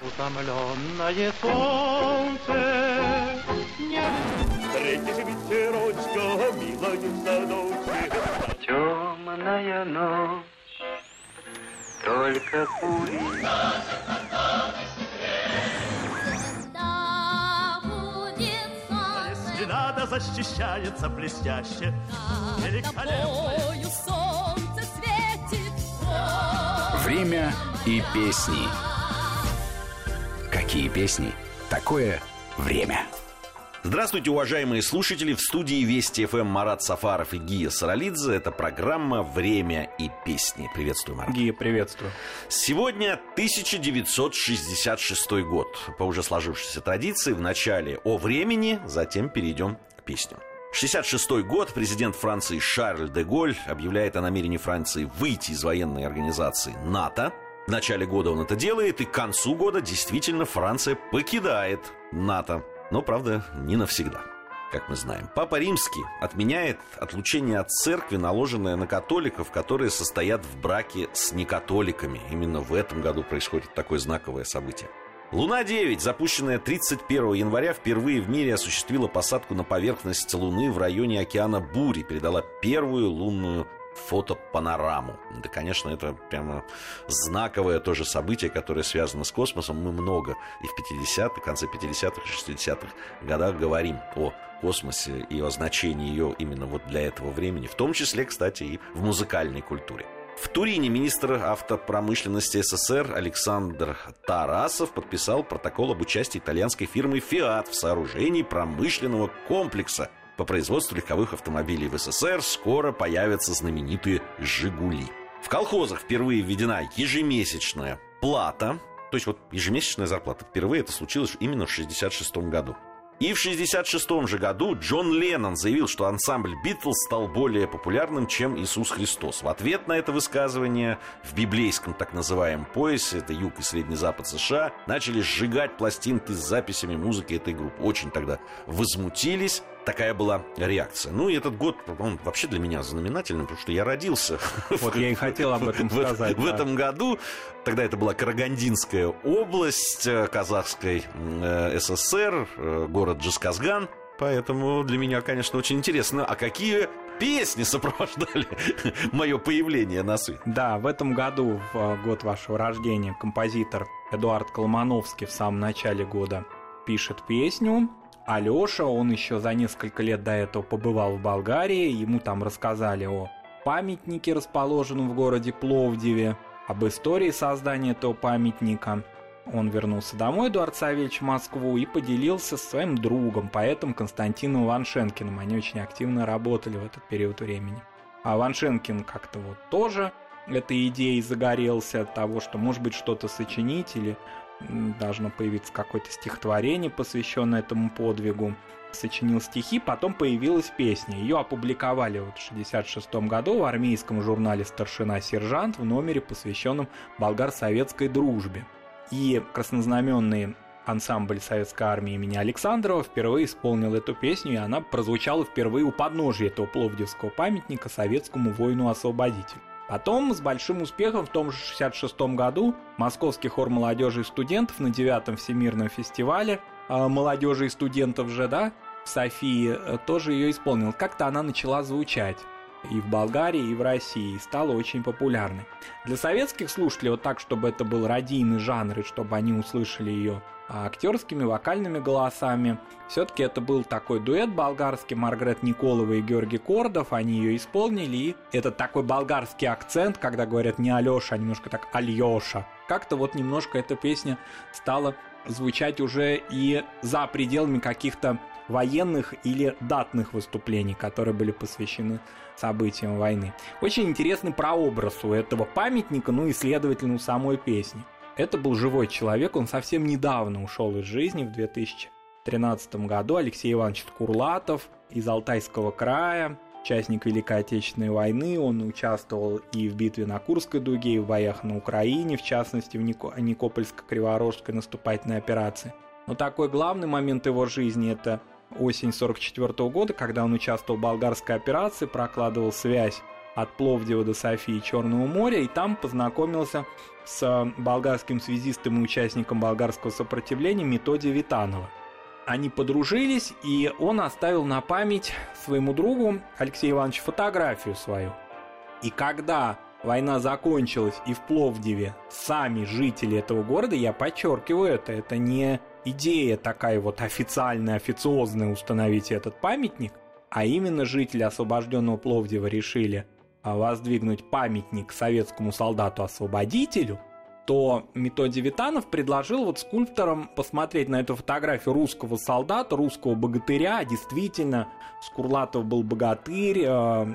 Утомленное солнце не... Встретишь ветерочка, милая в садочке. Темная ночь, только. Если надо, защищается блестяще. Великолепно. Время и песни. Какие песни? Такое время. Здравствуйте, уважаемые слушатели! В студии Вести ФМ Марат Сафаров и Гия Саралидзе. Это программа «Время и песни». Приветствую, Марат. Гия, приветствую. Сегодня 1966 год. По уже сложившейся традиции, в начале о времени, затем перейдем к песням. 66 год. Президент Франции Шарль де Голь объявляет о намерении Франции выйти из военной организации НАТО. В начале года он это делает, и к концу года действительно Франция покидает НАТО. Но, правда, не навсегда, как мы знаем. Папа Римский отменяет отлучение от церкви, наложенное на католиков, которые состоят в браке с некатоликами. Именно в этом году происходит такое знаковое событие. Луна-9, запущенная 31 января, впервые в мире осуществила посадку на поверхность Луны в районе океана Бури, передала первую лунную фотопанораму. Да, конечно, это прямо знаковое тоже событие, которое связано с космосом. Мы много и в 50-х, конце 50-х, 60-х годах говорим о космосе и о значении ее именно вот для этого времени, в том числе, кстати, и в музыкальной культуре. В Турине министр автопромышленности СССР Александр Тарасов подписал протокол об участии итальянской фирмы «Фиат» в сооружении промышленного комплекса по производству легковых автомобилей в СССР скоро появятся знаменитые «Жигули». В колхозах впервые введена ежемесячная плата, то есть вот ежемесячная зарплата. Впервые это случилось именно в 1966 году. И в 1966 же году Джон Леннон заявил, что ансамбль Битлз стал более популярным, чем Иисус Христос. В ответ на это высказывание в библейском так называемом поясе, это юг и средний запад США, начали сжигать пластинки с записями музыки этой группы. Очень тогда возмутились. Такая была реакция. Ну и этот год, он вообще для меня знаменательный, потому что я родился. Вот я и хотел об этом сказать. В этом году, тогда это была Карагандинская область э, Казахской э, ССР, э, город Джасказган. Поэтому для меня, конечно, очень интересно, а какие песни сопровождали мое появление на свет? Да, в этом году, в год вашего рождения, композитор Эдуард Колмановский в самом начале года пишет песню Алёша, он еще за несколько лет до этого побывал в Болгарии, ему там рассказали о памятнике, расположенном в городе Пловдиве, об истории создания этого памятника. Он вернулся домой, Эдуард Савельевич, в Москву и поделился со своим другом, поэтом Константином Ваншенкиным. Они очень активно работали в этот период времени. А Ваншенкин как-то вот тоже этой идеей загорелся от того, что может быть что-то сочинить или должно появиться какое-то стихотворение, посвященное этому подвигу. Сочинил стихи, потом появилась песня. Ее опубликовали вот в 1966 году в армейском журнале «Старшина-сержант» в номере, посвященном болгар-советской дружбе. И краснознаменный ансамбль Советской армии имени Александрова впервые исполнил эту песню, и она прозвучала впервые у подножия этого Пловдивского памятника советскому воину-освободителю. Потом с большим успехом в том же 66 году Московский хор молодежи и студентов на девятом всемирном фестивале э, молодежи и студентов же, да, в Софии э, тоже ее исполнил. Как-то она начала звучать и в Болгарии, и в России, и стала очень популярной. Для советских слушателей, вот так, чтобы это был радийный жанр, и чтобы они услышали ее актерскими, вокальными голосами. Все-таки это был такой дуэт болгарский, Маргарет Николова и Георгий Кордов, они ее исполнили, и это такой болгарский акцент, когда говорят не Алёша, а немножко так Альёша. Как-то вот немножко эта песня стала звучать уже и за пределами каких-то военных или датных выступлений, которые были посвящены событиям войны. Очень интересный прообраз у этого памятника, ну и, следовательно, у самой песни. Это был живой человек, он совсем недавно ушел из жизни в 2013 году. Алексей Иванович Курлатов из Алтайского края, участник Великой Отечественной войны, он участвовал и в битве на Курской дуге, и в боях на Украине, в частности в Никопольско-Криворожской наступательной операции. Но такой главный момент его жизни – это осень 1944 года, когда он участвовал в болгарской операции, прокладывал связь от Пловдива до Софии Черного моря, и там познакомился с болгарским связистом и участником болгарского сопротивления Методием Витанова. Они подружились, и он оставил на память своему другу Алексею Ивановичу фотографию свою. И когда война закончилась, и в Пловдиве сами жители этого города, я подчеркиваю это, это не идея такая вот официальная, официозная установить этот памятник, а именно жители освобожденного Пловдива решили а, воздвигнуть памятник советскому солдату-освободителю, то Методий Витанов предложил вот скульпторам посмотреть на эту фотографию русского солдата, русского богатыря. Действительно, Скурлатов был богатырь, э,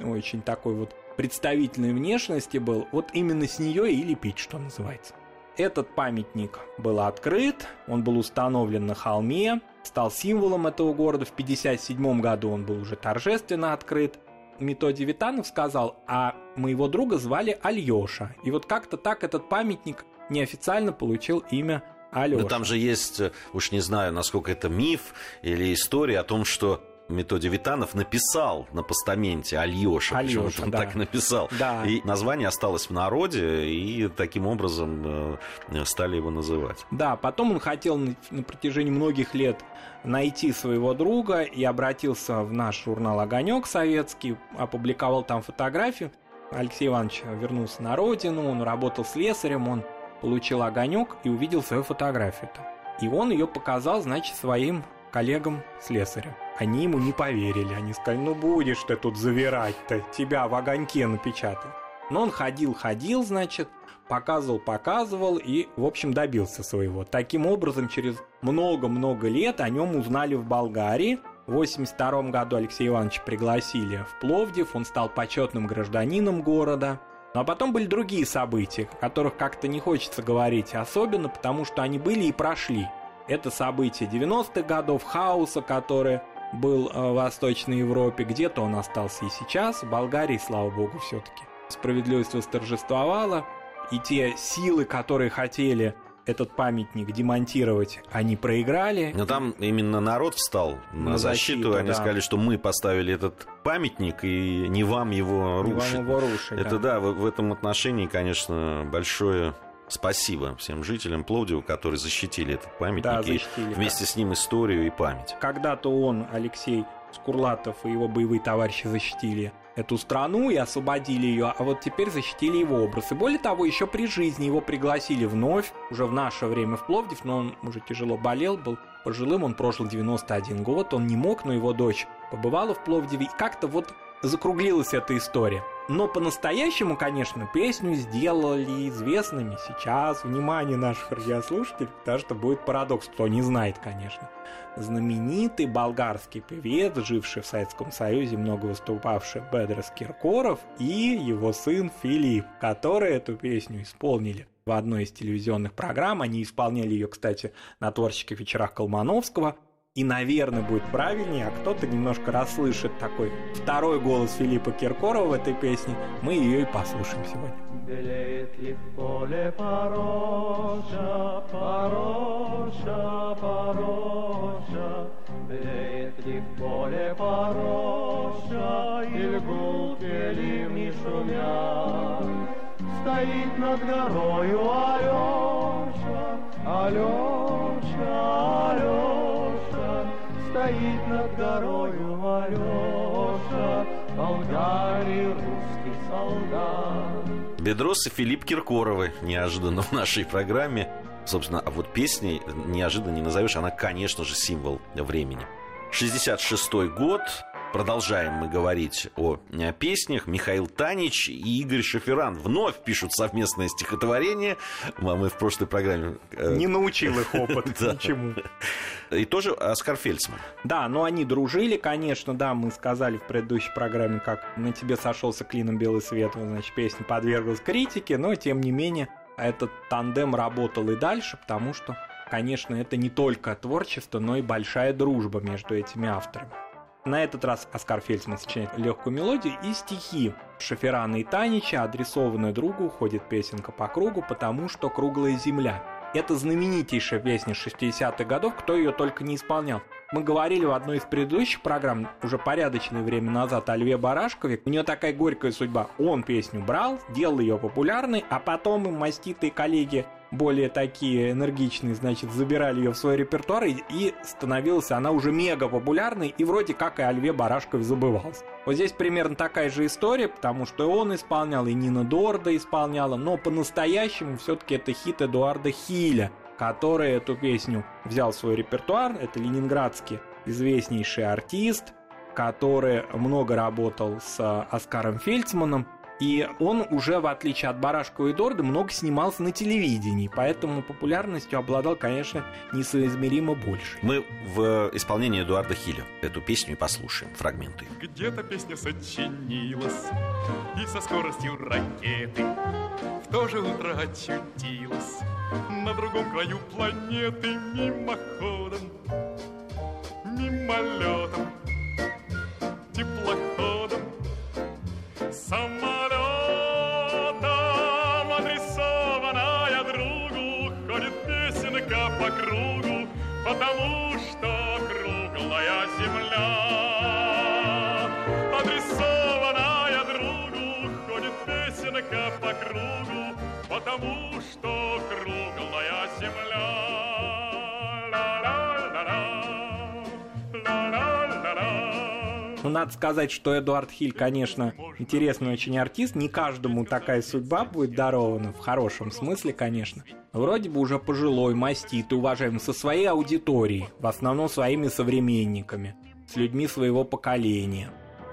и очень такой вот представительной внешности был. Вот именно с нее и лепить, что называется. Этот памятник был открыт, он был установлен на холме, стал символом этого города. В 1957 году он был уже торжественно открыт. Методий Витанов сказал, а моего друга звали Альёша. И вот как-то так этот памятник неофициально получил имя Алёша. Но там же есть, уж не знаю, насколько это миф или история о том, что Методий Витанов написал на постаменте Альёша, Альёша он да. так написал. Да. И название осталось в народе, и таким образом э, стали его называть. Да, потом он хотел на, протяжении многих лет найти своего друга и обратился в наш журнал «Огонек» советский, опубликовал там фотографию. Алексей Иванович вернулся на родину, он работал слесарем, он получил огонек и увидел свою фотографию-то. И он ее показал, значит, своим коллегам-слесарям. Они ему не поверили, они сказали, ну будешь ты тут завирать-то, тебя в огоньке напечатают. Но он ходил, ходил, значит, показывал, показывал и, в общем, добился своего. Таким образом, через много-много лет о нем узнали в Болгарии. В 1982 году Алексея Ивановича пригласили в Пловдив, он стал почетным гражданином города. Ну а потом были другие события, о которых как-то не хочется говорить особенно, потому что они были и прошли. Это события 90-х годов, хаоса, который был э, в Восточной Европе. Где-то он остался и сейчас. В Болгарии, слава богу, все-таки. Справедливость восторжествовала. И те силы, которые хотели этот памятник демонтировать, они проиграли. Но там именно народ встал на, На защиту. защиту, Они да. сказали, что мы поставили этот памятник, и не вам его Не рушить. вам его рушить, Это да, в, в этом отношении, конечно, большое спасибо всем жителям Пловдива, которые защитили этот памятник Да, и защитили, вместе с ним историю и память. Когда-то он, Алексей Скурлатов и его боевые товарищи защитили эту страну и освободили ее, а вот теперь защитили его образ. И более того, еще при жизни его пригласили вновь, уже в наше время в Пловдив, но он уже тяжело болел, был пожилым, он прожил 91 год, он не мог, но его дочь побывала в Пловдиве, и как-то вот закруглилась эта история. Но по-настоящему, конечно, песню сделали известными сейчас. Внимание наших радиослушателей, потому что будет парадокс, кто не знает, конечно. Знаменитый болгарский певец, живший в Советском Союзе, много выступавший Бедрос Киркоров и его сын Филипп, которые эту песню исполнили в одной из телевизионных программ. Они исполняли ее, кстати, на творческих вечерах Колмановского. И, наверное, будет правильнее, а кто-то немножко расслышит такой второй голос Филиппа Киркорова в этой песне. Мы ее и послушаем сегодня. Белеет ли в поле порожа, порожа, порожа, Белеет ли в поле порожа, И льгут ливни шумят. Стоит над горою Алеша, Алеша, Алеша, Стоит над горою Алеша, Болгарий русский солдат. Бедрос и Филипп Киркоровы неожиданно в нашей программе. Собственно, а вот песней неожиданно не назовешь, она, конечно же, символ времени. 66-й год, продолжаем мы говорить о э, песнях. Михаил Танич и Игорь Шоферан вновь пишут совместное стихотворение. А Мы в прошлой программе... э, Не научил их опыт ничему. И тоже Оскар Фельдсман. Да, но они дружили, конечно, да, мы сказали в предыдущей программе, как на тебе сошелся клином белый свет, значит, песня подверглась критике, но тем не менее этот тандем работал и дальше, потому что, конечно, это не только творчество, но и большая дружба между этими авторами. На этот раз Оскар Фельдсман сочиняет легкую мелодию и стихи Шоферана и Танича, адресованную другу, ходит песенка по кругу, потому что круглая земля. Это знаменитейшая песня 60-х годов, кто ее только не исполнял. Мы говорили в одной из предыдущих программ, уже порядочное время назад, о Льве Барашкове. У нее такая горькая судьба. Он песню брал, делал ее популярной, а потом им маститые коллеги более такие энергичные, значит, забирали ее в свой репертуар, и, и становилась она уже мега популярной, и вроде как и о Льве Барашкове забывался. Вот здесь примерно такая же история, потому что он исполнял, и Нина Дорда исполняла, но по-настоящему все-таки это хит Эдуарда Хиля, который эту песню взял в свой репертуар. Это ленинградский известнейший артист, который много работал с Оскаром Фельдсманом, и он уже, в отличие от Барашкова и Дорда, много снимался на телевидении, поэтому популярностью обладал, конечно, несоизмеримо больше. Мы в исполнении Эдуарда Хиля эту песню и послушаем, фрагменты. Где-то песня сочинилась, и со скоростью ракеты в то же утро очутилась на другом краю планеты мимоходом, мимолетом, теплоходом, самолетом, потому что круглая земля. Адресованная другу, ходит песенка по кругу, потому что круглая земля. Надо сказать, что Эдуард Хиль, конечно, интересный очень артист. Не каждому такая судьба будет дарована, в хорошем смысле, конечно. Вроде бы уже пожилой, маститый, уважаемый, со своей аудиторией, в основном своими современниками, с людьми своего поколения.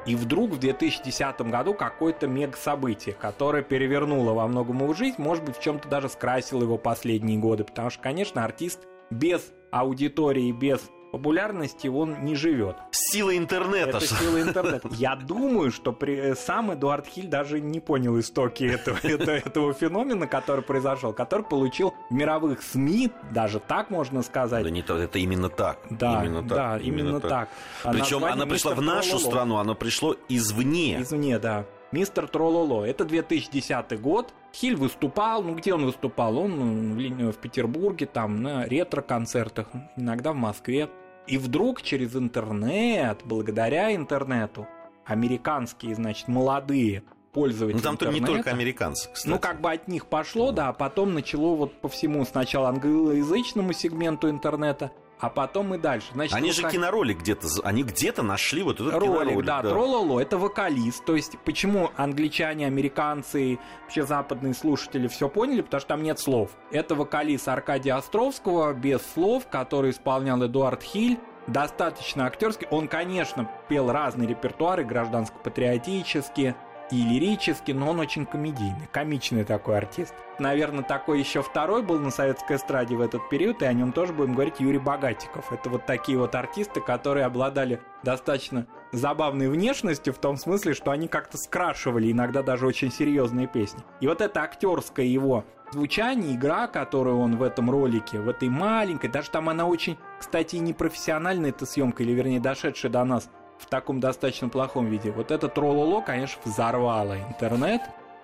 И вдруг в 2010 году какое-то мега-событие, которое перевернуло во многом его жизнь, может быть, в чем-то даже скрасило его последние годы, потому что, конечно, артист без аудитории, без популярности он не живет. Сила интернета. Это сила интернета. Я думаю, что при, сам Эдуард Хиль даже не понял истоки этого, этого, этого феномена, который произошел, который получил в мировых СМИ, даже так можно сказать. Да не то, это именно так. Да, именно так, да, именно так. А Причем она пришла в «Мистер нашу Трололо». страну, оно пришло извне. Извне, да. Мистер Трололо. Это 2010 год. Хиль выступал. Ну, где он выступал? Он ну, в, Петербурге, там, на ретро-концертах, иногда в Москве. И вдруг через интернет, благодаря интернету, американские, значит, молодые пользователи Ну там то не только американцы, кстати. ну, как бы от них пошло, да, а потом начало вот по всему сначала англоязычному сегменту интернета, а потом и дальше. Значит, Они же как- киноролик где-то, они где-то нашли вот этот Ролик, киноролик. да, Трололо это вокалист. То есть, почему англичане, американцы, вообще западные слушатели все поняли, потому что там нет слов. Это вокалист Аркадия Островского без слов, который исполнял Эдуард Хиль. Достаточно актерский. Он, конечно, пел разные репертуары, гражданско-патриотические и лирический, но он очень комедийный, комичный такой артист. Наверное, такой еще второй был на советской эстраде в этот период, и о нем тоже будем говорить Юрий Богатиков. Это вот такие вот артисты, которые обладали достаточно забавной внешностью в том смысле, что они как-то скрашивали иногда даже очень серьезные песни. И вот это актерское его звучание, игра, которую он в этом ролике, в этой маленькой, даже там она очень, кстати, непрофессиональная эта съемка, или вернее дошедшая до нас в таком достаточно плохом виде. Вот это трололо, конечно, взорвало интернет,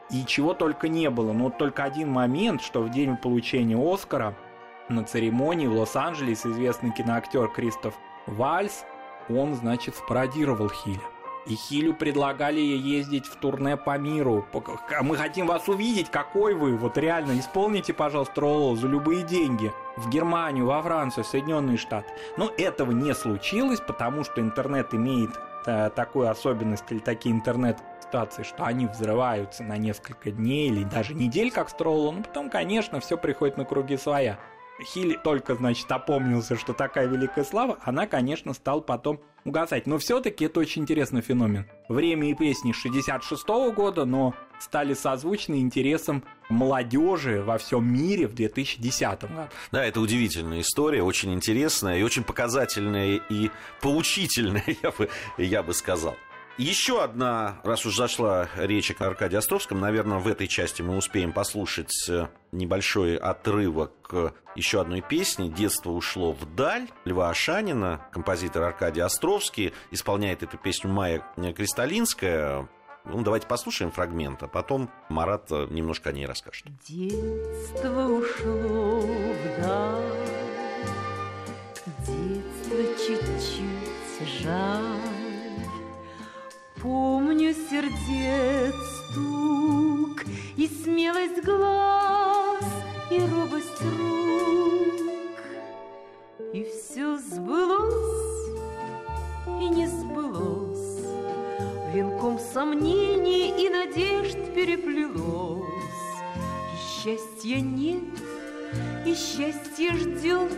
и чего только не было. Но вот только один момент, что в день получения Оскара на церемонии в Лос-Анджелесе известный киноактер Кристоф Вальс, он, значит, спародировал Хиля. И Хилю предлагали ездить в турне по миру. Мы хотим вас увидеть, какой вы. Вот реально, исполните, пожалуйста, Ролло за любые деньги. В Германию, во Францию, Соединенные Штаты. Но этого не случилось, потому что интернет имеет э, такую особенность или такие интернет-ситуации, что они взрываются на несколько дней или даже недель, как Стролло. Ну, потом, конечно, все приходит на круги своя. Хиль только, значит, опомнился, что такая великая слава, она, конечно, стала потом угасать. Но все-таки это очень интересный феномен. Время и песни 66 года, но стали созвучны интересам молодежи во всем мире в 2010 году. Да, это удивительная история, очень интересная и очень показательная и поучительная, я бы, я бы сказал. Еще одна, раз уж зашла речь о Аркадии Островском, наверное, в этой части мы успеем послушать э, небольшой отрывок еще одной песни «Детство ушло вдаль» Льва Ашанина, композитор Аркадий Островский, исполняет эту песню Майя Кристалинская. Ну, давайте послушаем фрагмент, а потом Марат э, немножко о ней расскажет. Детство ушло вдаль, детство чуть-чуть жаль. Помню сердец стук и смелость глаз, вдруг И все сбылось и не сбылось. Венком сомнений и надежд переплелось. И счастья нет, и счастье ждет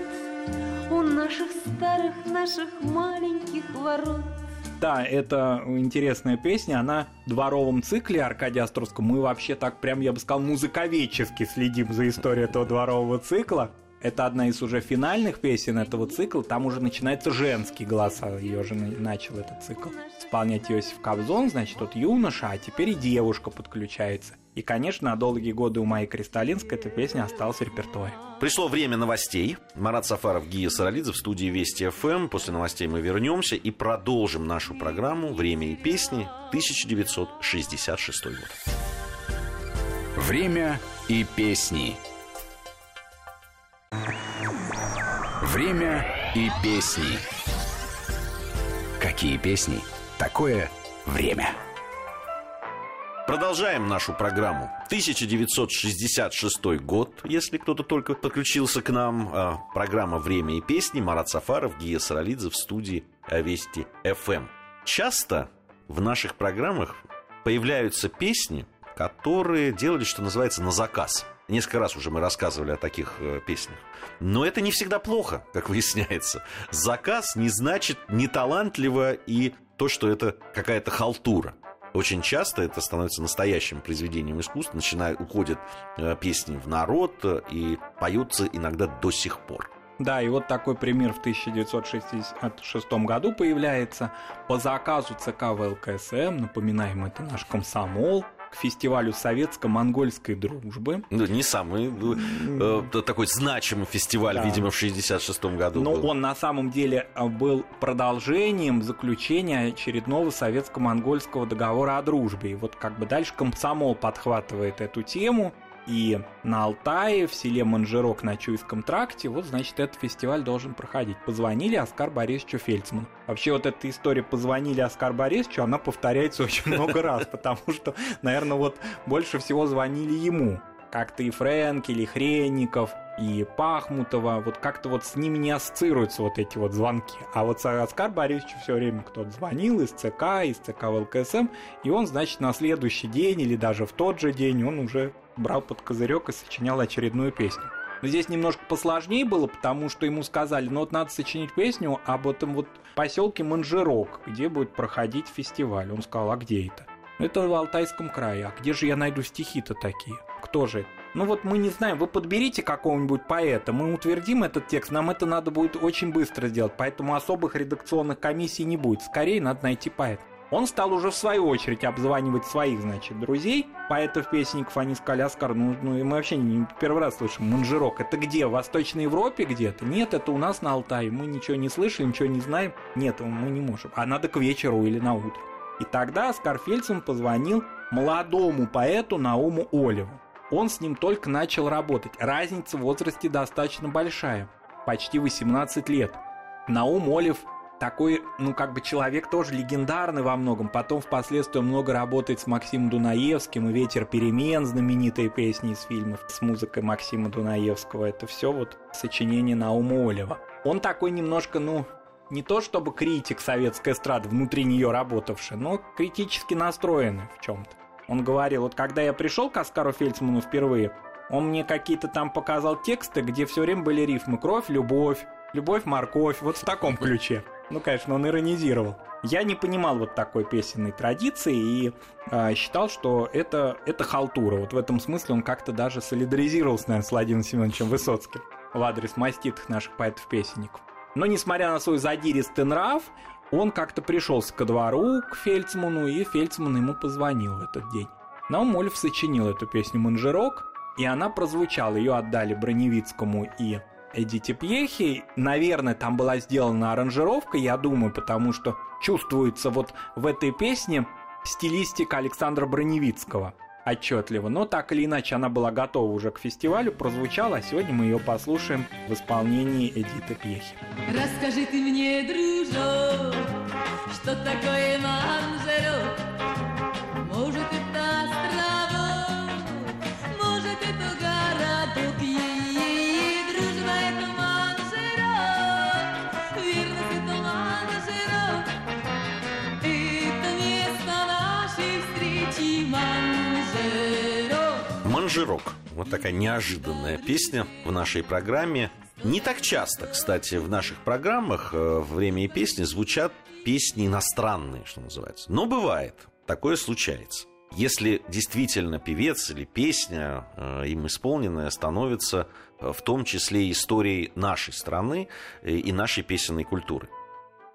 У наших старых, наших маленьких ворот. Да, это интересная песня, она в дворовом цикле Аркадия Островского. Мы вообще так прям, я бы сказал, музыковедчески следим за историей этого дворового цикла. Это одна из уже финальных песен этого цикла. Там уже начинается женский голос, а ее же начал этот цикл исполнять Иосиф Кобзон, значит, вот юноша, а теперь и девушка подключается. И, конечно, на долгие годы у Майи Кристалинской эта песня осталась в репертуаре. Пришло время новостей. Марат Сафаров, Гия Саралидзе в студии Вести ФМ. После новостей мы вернемся и продолжим нашу программу «Время и песни» 1966 год. Время и песни. Время и песни. Какие песни? Такое время. Продолжаем нашу программу. 1966 год, если кто-то только подключился к нам. А, программа «Время и песни». Марат Сафаров, Гия Саралидзе в студии Вести ФМ. Часто в наших программах появляются песни, которые делали, что называется, на заказ. Несколько раз уже мы рассказывали о таких э, песнях. Но это не всегда плохо, как выясняется. Заказ не значит неталантливо и то, что это какая-то халтура. Очень часто это становится настоящим произведением искусства, начинают, уходят э, песни в народ э, и поются иногда до сих пор. Да, и вот такой пример в 1966 году появляется по заказу ЦК ВЛКСМ, напоминаем, это наш комсомол, к фестивалю советско-монгольской дружбы. Ну, не самый э, такой значимый фестиваль, да. видимо, в 66 году. Но был. он на самом деле э, был продолжением заключения очередного советско-монгольского договора о дружбе. И вот как бы дальше комсомол подхватывает эту тему и на Алтае, в селе Манжерок на Чуйском тракте, вот, значит, этот фестиваль должен проходить. Позвонили Оскар Борисовичу Фельдсману. Вообще, вот эта история «позвонили Оскар Борисовичу», она повторяется очень много раз, потому что, наверное, вот больше всего звонили ему. Как-то и Фрэнк, или Хренников, и Пахмутова, вот как-то вот с ними не ассоциируются вот эти вот звонки. А вот Оскар Борисовичу все время кто-то звонил из ЦК, из ЦК ВЛКСМ, и он, значит, на следующий день или даже в тот же день он уже брал под козырек и сочинял очередную песню. Но здесь немножко посложнее было, потому что ему сказали, ну вот надо сочинить песню об этом вот поселке Манжерок, где будет проходить фестиваль. Он сказал, а где это? Это в Алтайском крае. А где же я найду стихи-то такие? Кто же? Ну вот мы не знаем, вы подберите какого-нибудь поэта, мы утвердим этот текст, нам это надо будет очень быстро сделать, поэтому особых редакционных комиссий не будет. Скорее надо найти поэта. Он стал уже в свою очередь обзванивать своих, значит, друзей, поэтов-песенников, они сказали, Оскар, ну, ну мы вообще не первый раз слышим, Манжирок, это где, в Восточной Европе где-то? Нет, это у нас на Алтае, мы ничего не слышали, ничего не знаем, нет, мы не можем, а надо к вечеру или на утро. И тогда Оскар Фельдсман позвонил молодому поэту Науму Олеву. Он с ним только начал работать, разница в возрасте достаточно большая, почти 18 лет. Наум Олев такой, ну, как бы человек тоже легендарный во многом. Потом впоследствии много работает с Максимом Дунаевским и «Ветер перемен», знаменитые песни из фильмов с музыкой Максима Дунаевского. Это все вот сочинение Наума Олева. Он такой немножко, ну, не то чтобы критик советской эстрады, внутри нее работавший, но критически настроенный в чем-то. Он говорил, вот когда я пришел к Оскару Фельдсману впервые, он мне какие-то там показал тексты, где все время были рифмы «Кровь, любовь», «Любовь, морковь», вот в таком ключе. Ну, конечно, он иронизировал. Я не понимал вот такой песенной традиции и э, считал, что это, это халтура. Вот в этом смысле он как-то даже солидаризировался, наверное, с Владимиром Семеновичем Высоцким в адрес маститых наших поэтов-песенников. Но, несмотря на свой задиристый нрав, он как-то пришелся ко двору, к Фельдсману, и Фельдсман ему позвонил в этот день. Наум Ольф сочинил эту песню «Манжерок», и она прозвучала. Ее отдали Броневицкому и Эдите Пьехи. Наверное, там была сделана аранжировка, я думаю, потому что чувствуется вот в этой песне стилистика Александра Броневицкого отчетливо. Но так или иначе она была готова уже к фестивалю, прозвучала, а сегодня мы ее послушаем в исполнении Эдиты Пьехи. Расскажи ты мне, дружок, что такое манжерок? Вот такая неожиданная песня в нашей программе. Не так часто, кстати, в наших программах э, «Время и песни» звучат песни иностранные, что называется. Но бывает, такое случается. Если действительно певец или песня, э, им исполненная, становится э, в том числе историей нашей страны и нашей песенной культуры.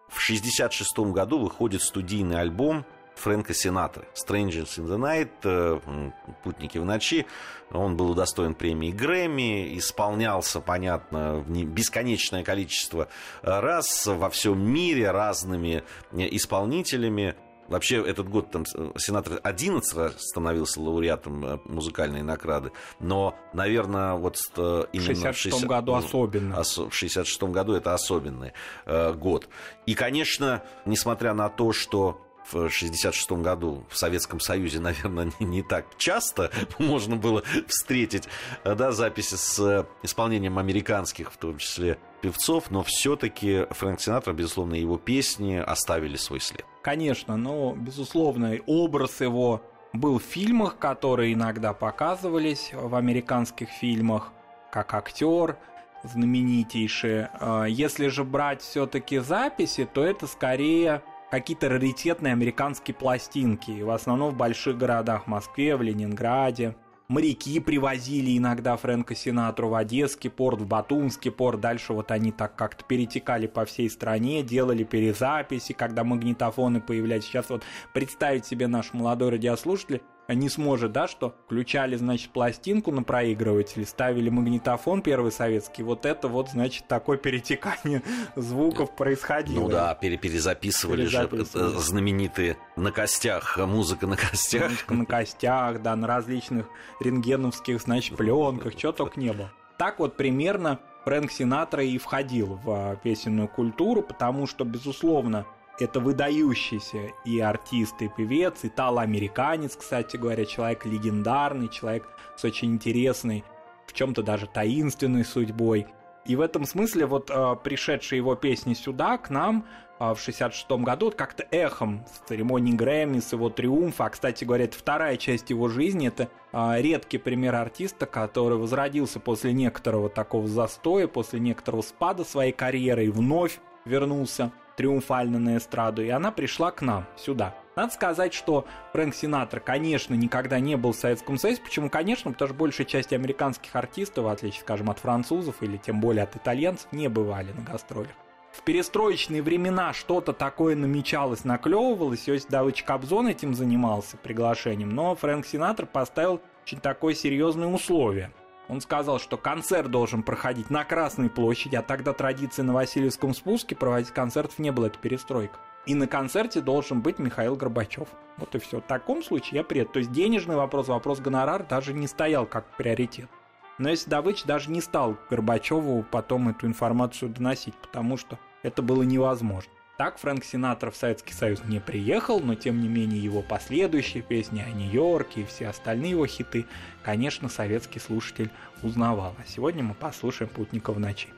В 1966 году выходит студийный альбом Фрэнка Синатры «Strangers in the Night», э, «Путники в ночи». Он был удостоен премии Грэмми, исполнялся, понятно, бесконечное количество раз во всем мире разными исполнителями. Вообще, этот год там сенатор 11 раз становился лауреатом э, музыкальной награды, но, наверное, вот именно в 66 60... году ну, особенно. В 66 году это особенный э, год. И, конечно, несмотря на то, что в 1966 году в Советском Союзе, наверное, не, так часто можно было встретить да, записи с исполнением американских, в том числе, певцов, но все-таки Фрэнк Синатра, безусловно, его песни оставили свой след. Конечно, но, безусловно, образ его был в фильмах, которые иногда показывались в американских фильмах, как актер знаменитейший. А, если же брать все-таки записи, то это скорее какие-то раритетные американские пластинки, в основном в больших городах, Москве, в Ленинграде. Моряки привозили иногда Фрэнка Синатру в Одесский порт, в Батумский порт. Дальше вот они так как-то перетекали по всей стране, делали перезаписи, когда магнитофоны появлялись. Сейчас вот представить себе наш молодой радиослушатель, не сможет, да, что включали, значит, пластинку на проигрыватель, ставили магнитофон первый советский, вот это вот, значит, такое перетекание звуков происходило. Ну да, перезаписывали, перезаписывали. же знаменитые на костях, музыка на костях. Музыка на костях, да, на различных рентгеновских, значит, пленках, чего только не было. Так вот примерно Фрэнк Синатра и входил в а, песенную культуру, потому что, безусловно, это выдающийся и артист, и певец, и талоамериканец, кстати говоря, человек легендарный, человек с очень интересной, в чем-то даже таинственной судьбой. И в этом смысле вот э, пришедшие его песни сюда, к нам, э, в 66 году, вот как-то эхом с церемонии Грэмми, с его триумфа, а, кстати говоря, это вторая часть его жизни, это э, редкий пример артиста, который возродился после некоторого такого застоя, после некоторого спада своей карьеры и вновь вернулся триумфально на эстраду, и она пришла к нам, сюда. Надо сказать, что Фрэнк Синатра, конечно, никогда не был в Советском Союзе. Почему, конечно? Потому что большая часть американских артистов, в отличие, скажем, от французов или тем более от итальянцев, не бывали на гастролях. В перестроечные времена что-то такое намечалось, наклевывалось. Иосиф Давыдович Кобзон этим занимался приглашением, но Фрэнк Синатр поставил очень такое серьезное условие – он сказал, что концерт должен проходить на Красной площади, а тогда традиции на Васильевском спуске проводить концертов не было, это перестройка. И на концерте должен быть Михаил Горбачев. Вот и все. В таком случае я приеду. То есть денежный вопрос, вопрос гонорар даже не стоял как приоритет. Но если Давыч даже не стал Горбачеву потом эту информацию доносить, потому что это было невозможно. Так Фрэнк Синатра в Советский Союз не приехал, но тем не менее его последующие песни о Нью-Йорке и все остальные его хиты, конечно, советский слушатель узнавал. А сегодня мы послушаем «Путника в ночи».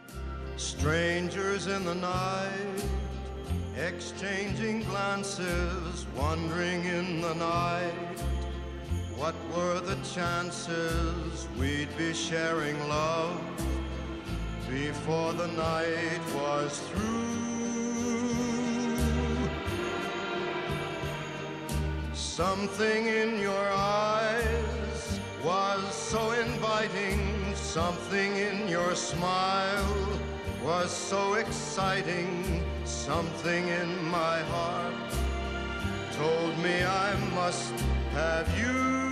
Strangers in the night, exchanging glances, wandering in the night. What were the chances we'd be sharing love before the night was through? Something in your eyes was so inviting, something in your smile was so exciting, something in my heart told me I must have you.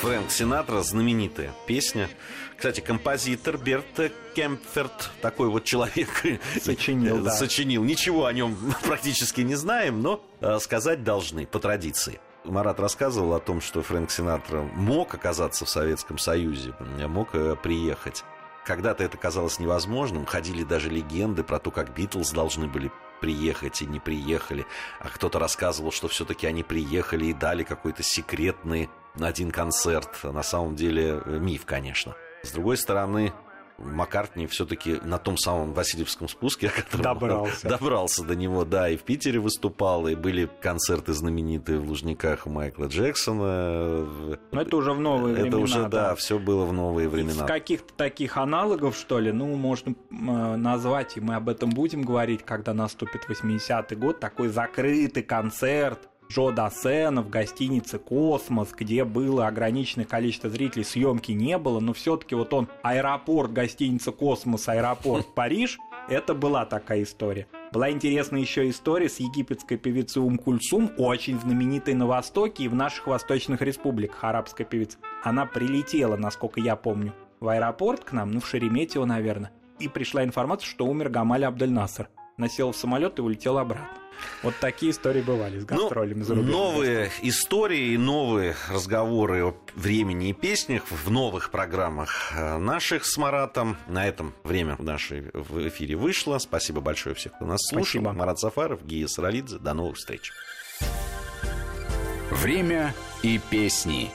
Фрэнк Синатра, знаменитая песня, Кстати, композитор Берт Кемпферт, такой вот человек, сочинил, да. сочинил. Ничего о нем практически не знаем, но э, сказать должны по традиции. Марат рассказывал о том, что Фрэнк Синатра мог оказаться в Советском Союзе, мог э, приехать. Когда-то это казалось невозможным, ходили даже легенды про то, как Битлз должны были приехать и не приехали. А кто-то рассказывал, что все-таки они приехали и дали какой-то секретный один концерт. На самом деле э, миф, конечно. С другой стороны, Маккартни все-таки на том самом Васильевском спуске, о котором Добрался. добрался до него, да, и в Питере выступал, и были концерты знаменитые в Лужниках у Майкла Джексона. Но это уже в новые Это времена. уже, да, все было в новые времена. Из каких-то таких аналогов, что ли, ну, можно э, назвать, и мы об этом будем говорить, когда наступит 80-й год, такой закрытый концерт Джо Дассена в гостинице «Космос», где было ограниченное количество зрителей, съемки не было, но все-таки вот он, аэропорт, гостиница «Космос», аэропорт Париж, это была такая история. Была интересная еще история с египетской певицей Ум Кульсум, очень знаменитой на Востоке и в наших восточных республиках, арабская певица. Она прилетела, насколько я помню, в аэропорт к нам, ну, в Шереметьево, наверное, и пришла информация, что умер Гамаль Абдель-Насер. Насел в самолет и улетел обратно. Вот такие истории бывали с Ну, гастролями за рубежом. новые истории и новые разговоры о времени и песнях в новых программах э, наших с Маратом. На этом время в нашей в эфире вышло. Спасибо большое всех, кто нас слушал. Спасибо. Марат Сафаров, Гия Саралидзе. До новых встреч. Время и песни.